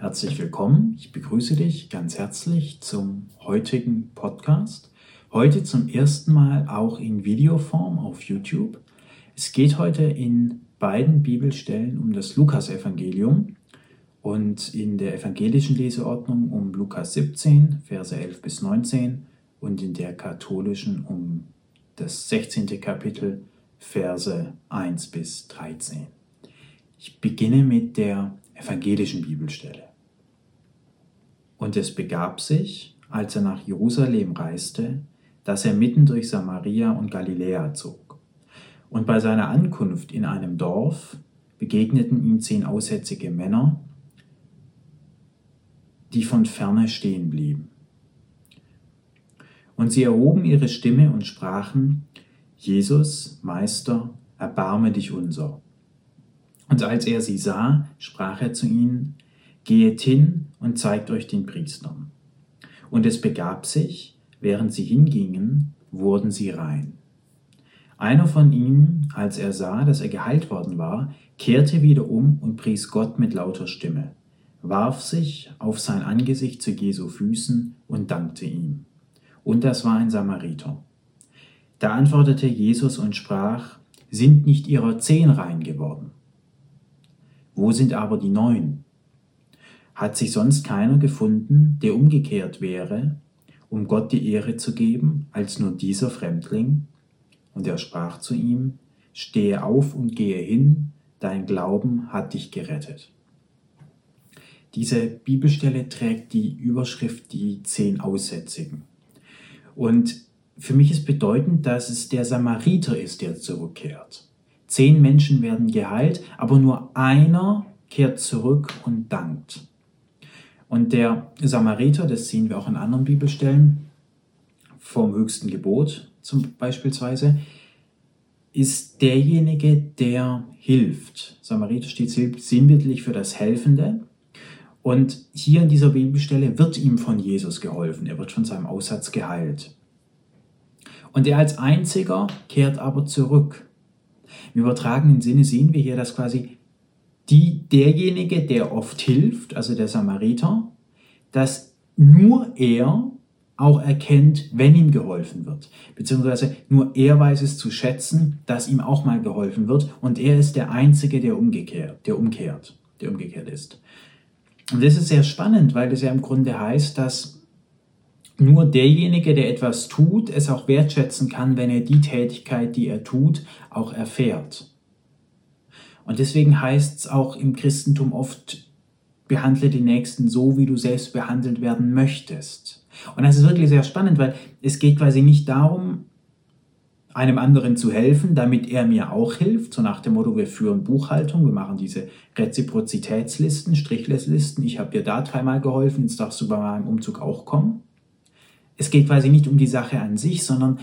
Herzlich willkommen. Ich begrüße dich ganz herzlich zum heutigen Podcast. Heute zum ersten Mal auch in Videoform auf YouTube. Es geht heute in beiden Bibelstellen um das Lukasevangelium und in der evangelischen Leseordnung um Lukas 17, Verse 11 bis 19 und in der katholischen um das 16. Kapitel, Verse 1 bis 13. Ich beginne mit der evangelischen Bibelstelle. Und es begab sich, als er nach Jerusalem reiste, dass er mitten durch Samaria und Galiläa zog. Und bei seiner Ankunft in einem Dorf begegneten ihm zehn aussätzige Männer, die von ferne stehen blieben. Und sie erhoben ihre Stimme und sprachen, Jesus, Meister, erbarme dich unser. Und als er sie sah, sprach er zu ihnen, Gehet hin und zeigt euch den Priestern. Und es begab sich, während sie hingingen, wurden sie rein. Einer von ihnen, als er sah, dass er geheilt worden war, kehrte wieder um und pries Gott mit lauter Stimme, warf sich auf sein Angesicht zu Jesu Füßen und dankte ihm. Und das war ein Samariter. Da antwortete Jesus und sprach, sind nicht ihrer zehn rein geworden? Wo sind aber die neun? Hat sich sonst keiner gefunden, der umgekehrt wäre, um Gott die Ehre zu geben, als nur dieser Fremdling? Und er sprach zu ihm, Stehe auf und gehe hin, dein Glauben hat dich gerettet. Diese Bibelstelle trägt die Überschrift die zehn Aussätzigen. Und für mich ist bedeutend, dass es der Samariter ist, der zurückkehrt. Zehn Menschen werden geheilt, aber nur einer kehrt zurück und dankt. Und der Samariter, das sehen wir auch in anderen Bibelstellen, vom höchsten Gebot zum beispielsweise, ist derjenige, der hilft. Samariter steht sinnbildlich für das Helfende. Und hier in dieser Bibelstelle wird ihm von Jesus geholfen. Er wird von seinem Aussatz geheilt. Und er als einziger kehrt aber zurück. Im übertragenen Sinne sehen wir hier, dass quasi die, derjenige, der oft hilft, also der Samariter, dass nur er auch erkennt, wenn ihm geholfen wird. Beziehungsweise nur er weiß es zu schätzen, dass ihm auch mal geholfen wird. Und er ist der Einzige, der umgekehrt, der umkehrt, der umgekehrt ist. Und das ist sehr spannend, weil das ja im Grunde heißt, dass nur derjenige, der etwas tut, es auch wertschätzen kann, wenn er die Tätigkeit, die er tut, auch erfährt. Und deswegen heißt es auch im Christentum oft, behandle die Nächsten so, wie du selbst behandelt werden möchtest. Und das ist wirklich sehr spannend, weil es geht quasi nicht darum, einem anderen zu helfen, damit er mir auch hilft, so nach dem Motto, wir führen Buchhaltung, wir machen diese Reziprozitätslisten, Strichlesslisten, ich habe dir da dreimal geholfen, jetzt darfst du bei meinem Umzug auch kommen. Es geht quasi nicht um die Sache an sich, sondern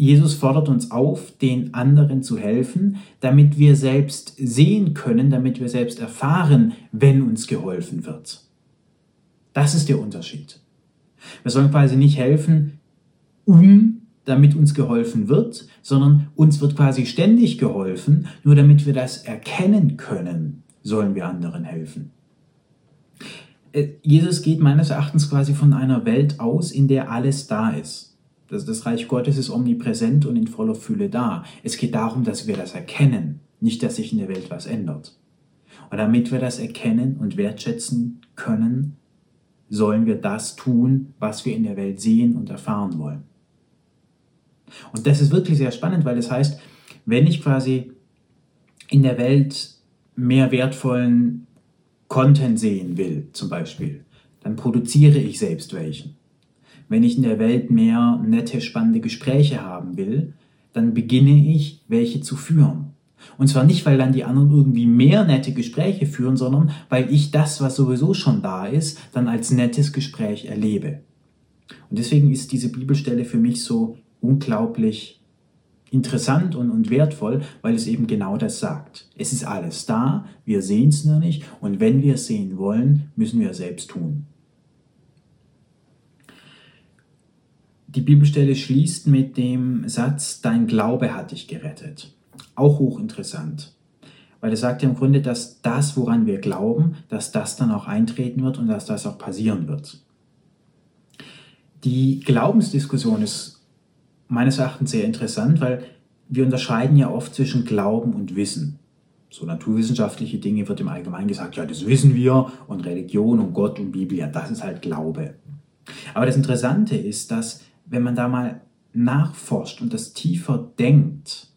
Jesus fordert uns auf, den anderen zu helfen, damit wir selbst sehen können, damit wir selbst erfahren, wenn uns geholfen wird. Das ist der Unterschied. Wir sollen quasi nicht helfen, um damit uns geholfen wird, sondern uns wird quasi ständig geholfen, nur damit wir das erkennen können, sollen wir anderen helfen. Äh, Jesus geht meines Erachtens quasi von einer Welt aus, in der alles da ist. Das, das Reich Gottes ist omnipräsent und in voller Fülle da. Es geht darum, dass wir das erkennen, nicht, dass sich in der Welt was ändert. Und damit wir das erkennen und wertschätzen können, sollen wir das tun, was wir in der Welt sehen und erfahren wollen. Und das ist wirklich sehr spannend, weil das heißt, wenn ich quasi in der Welt mehr wertvollen Content sehen will, zum Beispiel, dann produziere ich selbst welchen. Wenn ich in der Welt mehr nette, spannende Gespräche haben will, dann beginne ich, welche zu führen. Und zwar nicht, weil dann die anderen irgendwie mehr nette Gespräche führen, sondern weil ich das, was sowieso schon da ist, dann als nettes Gespräch erlebe. Und deswegen ist diese Bibelstelle für mich so unglaublich interessant und, und wertvoll, weil es eben genau das sagt. Es ist alles da, wir sehen es nur nicht und wenn wir es sehen wollen, müssen wir es selbst tun. Die Bibelstelle schließt mit dem Satz, dein Glaube hat dich gerettet. Auch hochinteressant. weil er sagt ja im Grunde, dass das, woran wir glauben, dass das dann auch eintreten wird und dass das auch passieren wird. Die Glaubensdiskussion ist meines Erachtens sehr interessant, weil wir unterscheiden ja oft zwischen Glauben und Wissen. So naturwissenschaftliche Dinge wird im Allgemeinen gesagt, ja, das wissen wir und Religion und Gott und Bibel, ja, das ist halt Glaube. Aber das Interessante ist, dass wenn man da mal nachforscht und das tiefer denkt,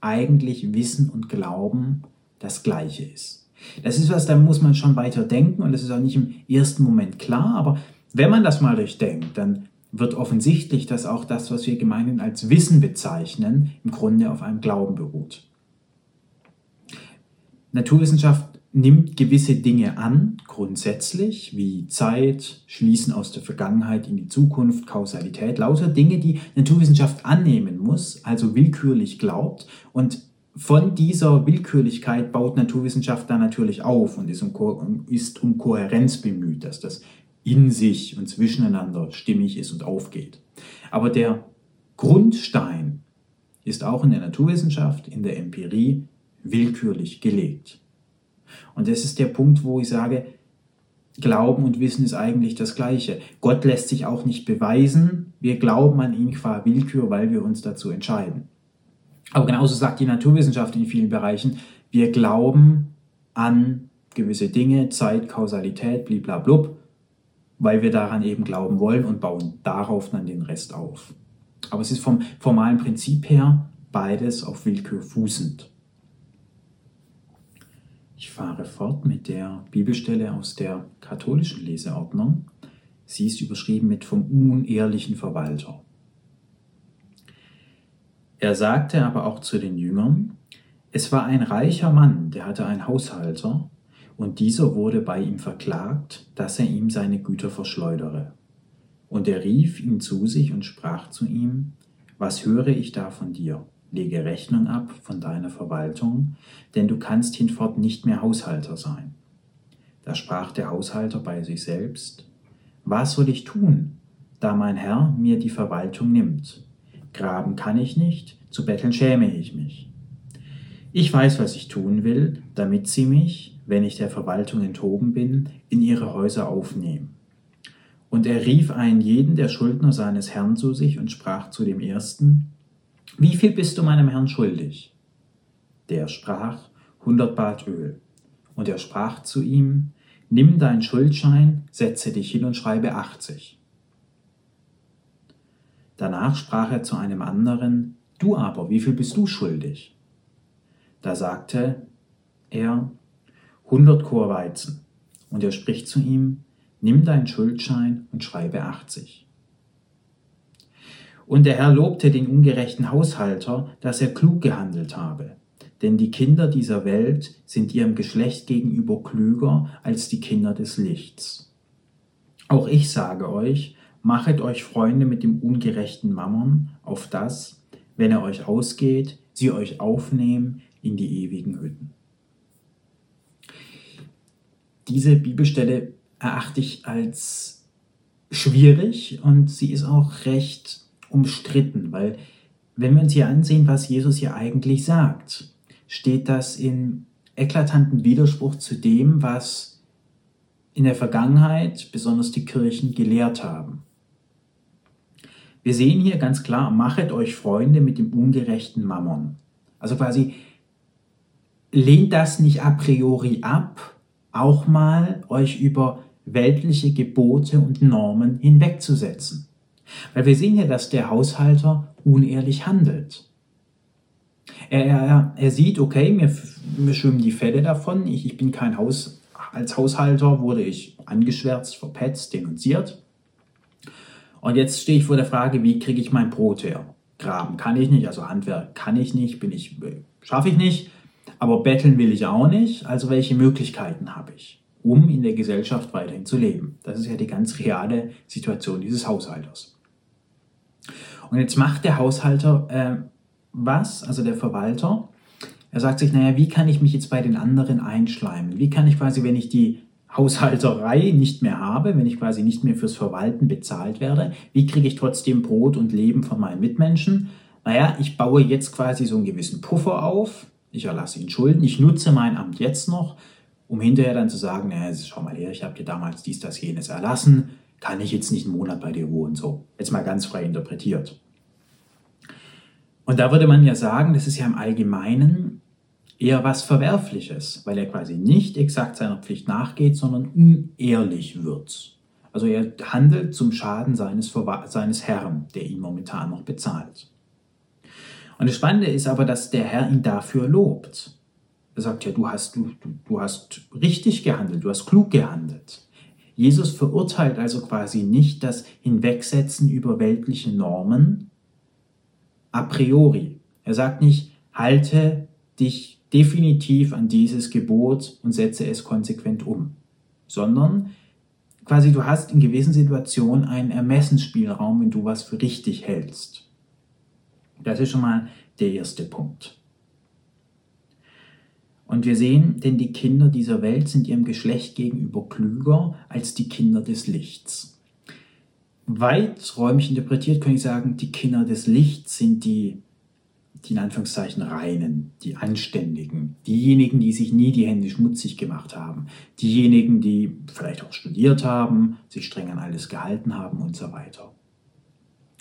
eigentlich Wissen und Glauben das Gleiche ist. Das ist was, da muss man schon weiter denken und das ist auch nicht im ersten Moment klar, aber wenn man das mal durchdenkt, dann wird offensichtlich, dass auch das, was wir gemeinhin als Wissen bezeichnen, im Grunde auf einem Glauben beruht. Naturwissenschaft nimmt gewisse Dinge an, grundsätzlich, wie Zeit, Schließen aus der Vergangenheit in die Zukunft, Kausalität, lauter Dinge, die Naturwissenschaft annehmen muss, also willkürlich glaubt. Und von dieser Willkürlichkeit baut Naturwissenschaft dann natürlich auf und ist um, Ko ist um Kohärenz bemüht, dass das in sich und zwischeneinander stimmig ist und aufgeht. Aber der Grundstein ist auch in der Naturwissenschaft, in der Empirie willkürlich gelegt. Und das ist der Punkt, wo ich sage, Glauben und Wissen ist eigentlich das Gleiche. Gott lässt sich auch nicht beweisen. Wir glauben an ihn qua Willkür, weil wir uns dazu entscheiden. Aber genauso sagt die Naturwissenschaft in vielen Bereichen, wir glauben an gewisse Dinge, Zeit, Kausalität, bliblablub, weil wir daran eben glauben wollen und bauen darauf dann den Rest auf. Aber es ist vom formalen Prinzip her beides auf Willkür fußend. Ich fahre fort mit der Bibelstelle aus der katholischen Leseordnung. Sie ist überschrieben mit vom unehrlichen Verwalter. Er sagte aber auch zu den Jüngern, es war ein reicher Mann, der hatte einen Haushalter, und dieser wurde bei ihm verklagt, dass er ihm seine Güter verschleudere. Und er rief ihn zu sich und sprach zu ihm, Was höre ich da von dir? Lege Rechnung ab von deiner Verwaltung, denn du kannst hinfort nicht mehr Haushalter sein. Da sprach der Haushalter bei sich selbst, Was soll ich tun, da mein Herr mir die Verwaltung nimmt? Graben kann ich nicht, zu betteln schäme ich mich. Ich weiß, was ich tun will, damit sie mich, wenn ich der Verwaltung enthoben bin, in ihre Häuser aufnehmen. Und er rief einen jeden der Schuldner seines Herrn zu sich und sprach zu dem ersten, Wie viel bist du meinem Herrn schuldig? Der sprach, hundert Bad Öl. Und er sprach zu ihm, Nimm deinen Schuldschein, setze dich hin und schreibe achtzig. Danach sprach er zu einem anderen, Du aber, wie viel bist du schuldig? Da sagte er, 100 Chor Weizen. Und er spricht zu ihm, nimm deinen Schuldschein und schreibe 80. Und der Herr lobte den ungerechten Haushalter, dass er klug gehandelt habe. Denn die Kinder dieser Welt sind ihrem Geschlecht gegenüber klüger als die Kinder des Lichts. Auch ich sage euch, machet euch Freunde mit dem ungerechten Mammon, auf das, wenn er euch ausgeht, sie euch aufnehmen in die ewigen Hütten. Diese Bibelstelle erachte ich als schwierig und sie ist auch recht umstritten, weil wenn wir uns hier ansehen, was Jesus hier eigentlich sagt, steht das in eklatanten Widerspruch zu dem, was in der Vergangenheit besonders die Kirchen gelehrt haben. Wir sehen hier ganz klar, machet euch Freunde mit dem ungerechten Mammon. Also quasi, lehnt das nicht a priori ab, auch mal euch über weltliche Gebote und Normen hinwegzusetzen. Weil wir sehen hier, dass der Haushalter unehrlich handelt. Er, er, er sieht, okay, mir, mir schwimmen die Fälle davon, ich, ich bin kein Haus, als Haushalter wurde ich angeschwärzt, verpetzt, denunziert. Und jetzt stehe ich vor der Frage, wie kriege ich mein Brot her? Graben kann ich nicht, also Handwerk kann ich nicht, bin ich, schaffe ich nicht, aber betteln will ich auch nicht. Also welche Möglichkeiten habe ich, um in der Gesellschaft weiterhin zu leben? Das ist ja die ganz reale Situation dieses Haushalters. Und jetzt macht der Haushalter äh, was, also der Verwalter? Er sagt sich, naja, wie kann ich mich jetzt bei den anderen einschleimen? Wie kann ich quasi, wenn ich die Haushalterei nicht mehr habe, wenn ich quasi nicht mehr fürs Verwalten bezahlt werde, wie kriege ich trotzdem Brot und Leben von meinen Mitmenschen? Naja, ich baue jetzt quasi so einen gewissen Puffer auf, ich erlasse ihn Schulden, ich nutze mein Amt jetzt noch, um hinterher dann zu sagen, naja, schau mal her, ich habe dir damals dies, das, jenes erlassen, kann ich jetzt nicht einen Monat bei dir wohnen, so. Jetzt mal ganz frei interpretiert. Und da würde man ja sagen, das ist ja im Allgemeinen eher was Verwerfliches, weil er quasi nicht exakt seiner Pflicht nachgeht, sondern unehrlich wird. Also er handelt zum Schaden seines, seines Herrn, der ihn momentan noch bezahlt. Und das Spannende ist aber, dass der Herr ihn dafür lobt. Er sagt ja, du hast, du, du hast richtig gehandelt, du hast klug gehandelt. Jesus verurteilt also quasi nicht das Hinwegsetzen über weltliche Normen a priori. Er sagt nicht, halte dich definitiv an dieses Gebot und setze es konsequent um, sondern quasi du hast in gewissen Situationen einen Ermessensspielraum, wenn du was für richtig hältst. Das ist schon mal der erste Punkt. Und wir sehen, denn die Kinder dieser Welt sind ihrem Geschlecht gegenüber klüger als die Kinder des Lichts. Weiträumig interpretiert kann ich sagen, die Kinder des Lichts sind die die in Anführungszeichen reinen, die Anständigen, diejenigen, die sich nie die Hände schmutzig gemacht haben, diejenigen, die vielleicht auch studiert haben, sich streng an alles gehalten haben und so weiter.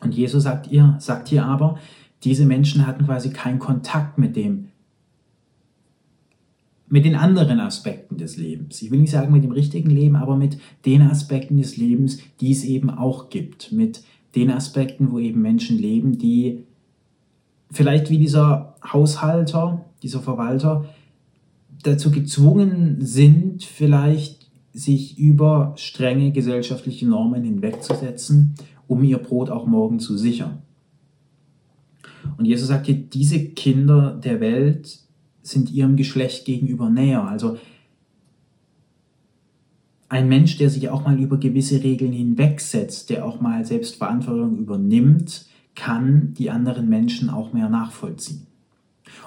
Und Jesus sagt ihr, sagt hier aber, diese Menschen hatten quasi keinen Kontakt mit dem, mit den anderen Aspekten des Lebens. Ich will nicht sagen mit dem richtigen Leben, aber mit den Aspekten des Lebens, die es eben auch gibt. Mit den Aspekten, wo eben Menschen leben, die vielleicht wie dieser Haushalter, dieser Verwalter, dazu gezwungen sind, vielleicht sich über strenge gesellschaftliche Normen hinwegzusetzen, um ihr Brot auch morgen zu sichern. Und Jesus sagt hier, diese Kinder der Welt sind ihrem Geschlecht gegenüber näher. Also ein Mensch, der sich auch mal über gewisse Regeln hinwegsetzt, der auch mal Selbstverantwortung übernimmt, kann die anderen Menschen auch mehr nachvollziehen.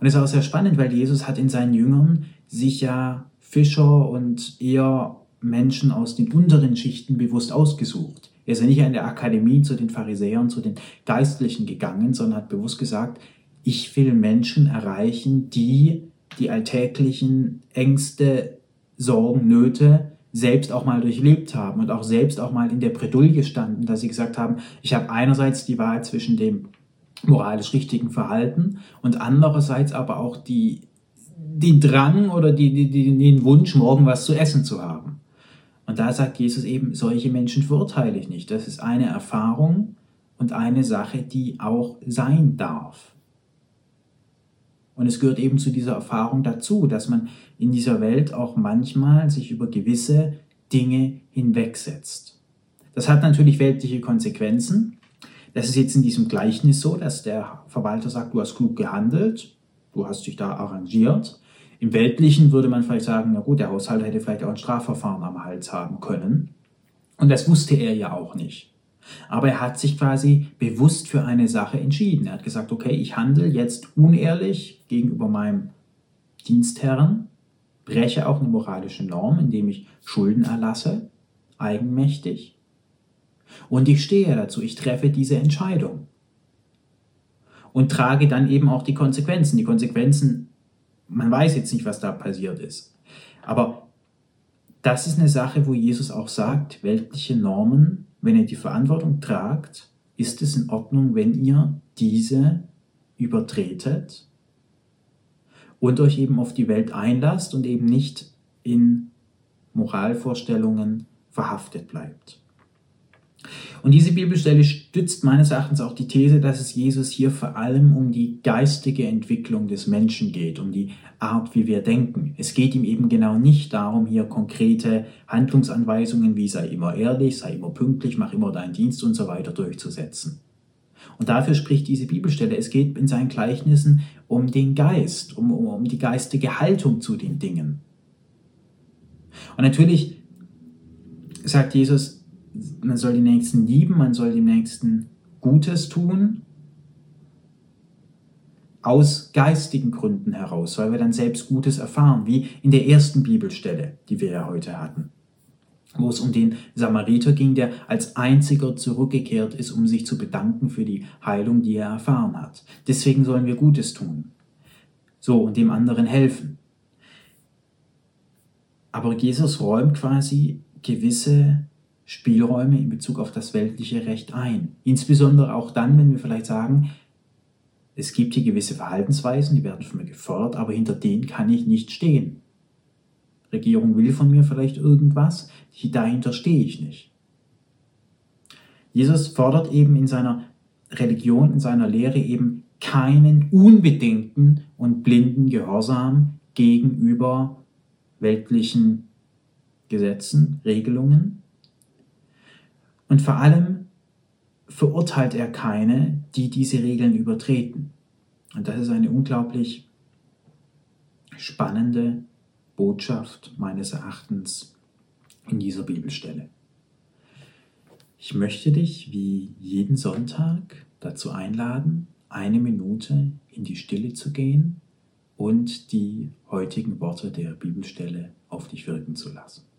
Und es ist auch sehr spannend, weil Jesus hat in seinen Jüngern sich ja Fischer und eher Menschen aus den unteren Schichten bewusst ausgesucht. Er ist ja nicht in der Akademie zu den Pharisäern, zu den Geistlichen gegangen, sondern hat bewusst gesagt, ich will Menschen erreichen, die die alltäglichen Ängste, Sorgen, Nöte selbst auch mal durchlebt haben und auch selbst auch mal in der Bredouille standen, dass sie gesagt haben, ich habe einerseits die Wahl zwischen dem moralisch richtigen Verhalten und andererseits aber auch die, den Drang oder die, die, die, den Wunsch, morgen was zu essen zu haben. Und da sagt Jesus eben, solche Menschen verurteile ich nicht. Das ist eine Erfahrung und eine Sache, die auch sein darf. Und es gehört eben zu dieser Erfahrung dazu, dass man in dieser Welt auch manchmal sich über gewisse Dinge hinwegsetzt. Das hat natürlich weltliche Konsequenzen. Das ist jetzt in diesem Gleichnis so, dass der Verwalter sagt, du hast klug gehandelt, du hast dich da arrangiert. Im Weltlichen würde man vielleicht sagen, na gut, der Haushalter hätte vielleicht auch ein Strafverfahren am Hals haben können. Und das wusste er ja auch nicht. Aber er hat sich quasi bewusst für eine Sache entschieden. Er hat gesagt, okay, ich handle jetzt unehrlich gegenüber meinem Dienstherren, breche auch eine moralische Norm, indem ich Schulden erlasse, eigenmächtig. Und ich stehe dazu, ich treffe diese Entscheidung. Und trage dann eben auch die Konsequenzen. Die Konsequenzen, man weiß jetzt nicht, was da passiert ist. Aber das ist eine Sache, wo Jesus auch sagt, weltliche Normen wenn ihr die Verantwortung tragt, ist es in Ordnung, wenn ihr diese übertretet und euch eben auf die Welt einlasst und eben nicht in Moralvorstellungen verhaftet bleibt. Und diese Bibelstelle stützt meines Erachtens auch die These, dass es Jesus hier vor allem um die geistige Entwicklung des Menschen geht, um die Art, wie wir denken. Es geht ihm eben genau nicht darum, hier konkrete Handlungsanweisungen wie sei immer ehrlich, sei immer pünktlich, mach immer deinen Dienst und so weiter durchzusetzen. Und dafür spricht diese Bibelstelle. Es geht in seinen Gleichnissen um den Geist, um, um, um die geistige Haltung zu den Dingen. Und natürlich sagt Jesus, man soll die Nächsten lieben, man soll dem Nächsten Gutes tun, aus geistigen Gründen heraus, weil wir dann selbst Gutes erfahren, wie in der ersten Bibelstelle, die wir ja heute hatten, wo es um den Samariter ging, der als einziger zurückgekehrt ist, um sich zu bedanken für die Heilung, die er erfahren hat. Deswegen sollen wir Gutes tun. So, und dem anderen helfen. Aber Jesus räumt quasi gewisse Spielräume in Bezug auf das weltliche Recht ein. Insbesondere auch dann, wenn wir vielleicht sagen, es gibt hier gewisse Verhaltensweisen, die werden von mir gefordert, aber hinter denen kann ich nicht stehen. Regierung will von mir vielleicht irgendwas, dahinter stehe ich nicht. Jesus fordert eben in seiner Religion, in seiner Lehre eben keinen unbedingten und blinden Gehorsam gegenüber weltlichen Gesetzen, Regelungen. Und vor allem verurteilt er keine, die diese Regeln übertreten. Und das ist eine unglaublich spannende Botschaft meines Erachtens in dieser Bibelstelle. Ich möchte dich wie jeden Sonntag dazu einladen, eine Minute in die Stille zu gehen und die heutigen Worte der Bibelstelle auf dich wirken zu lassen.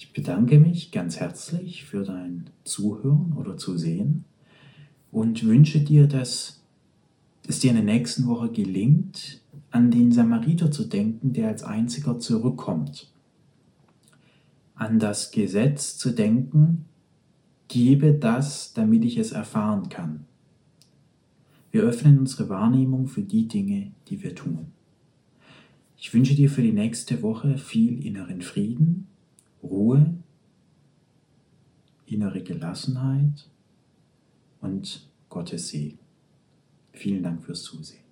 Ich bedanke mich ganz herzlich für dein Zuhören oder Zusehen und wünsche dir, dass es dir in der nächsten Woche gelingt, an den Samariter zu denken, der als einziger zurückkommt. An das Gesetz zu denken, gebe das, damit ich es erfahren kann. Wir öffnen unsere Wahrnehmung für die Dinge, die wir tun. Ich wünsche dir für die nächste Woche viel inneren Frieden Ruhe, innere Gelassenheit und Gottes Segen. Vielen Dank fürs Zusehen.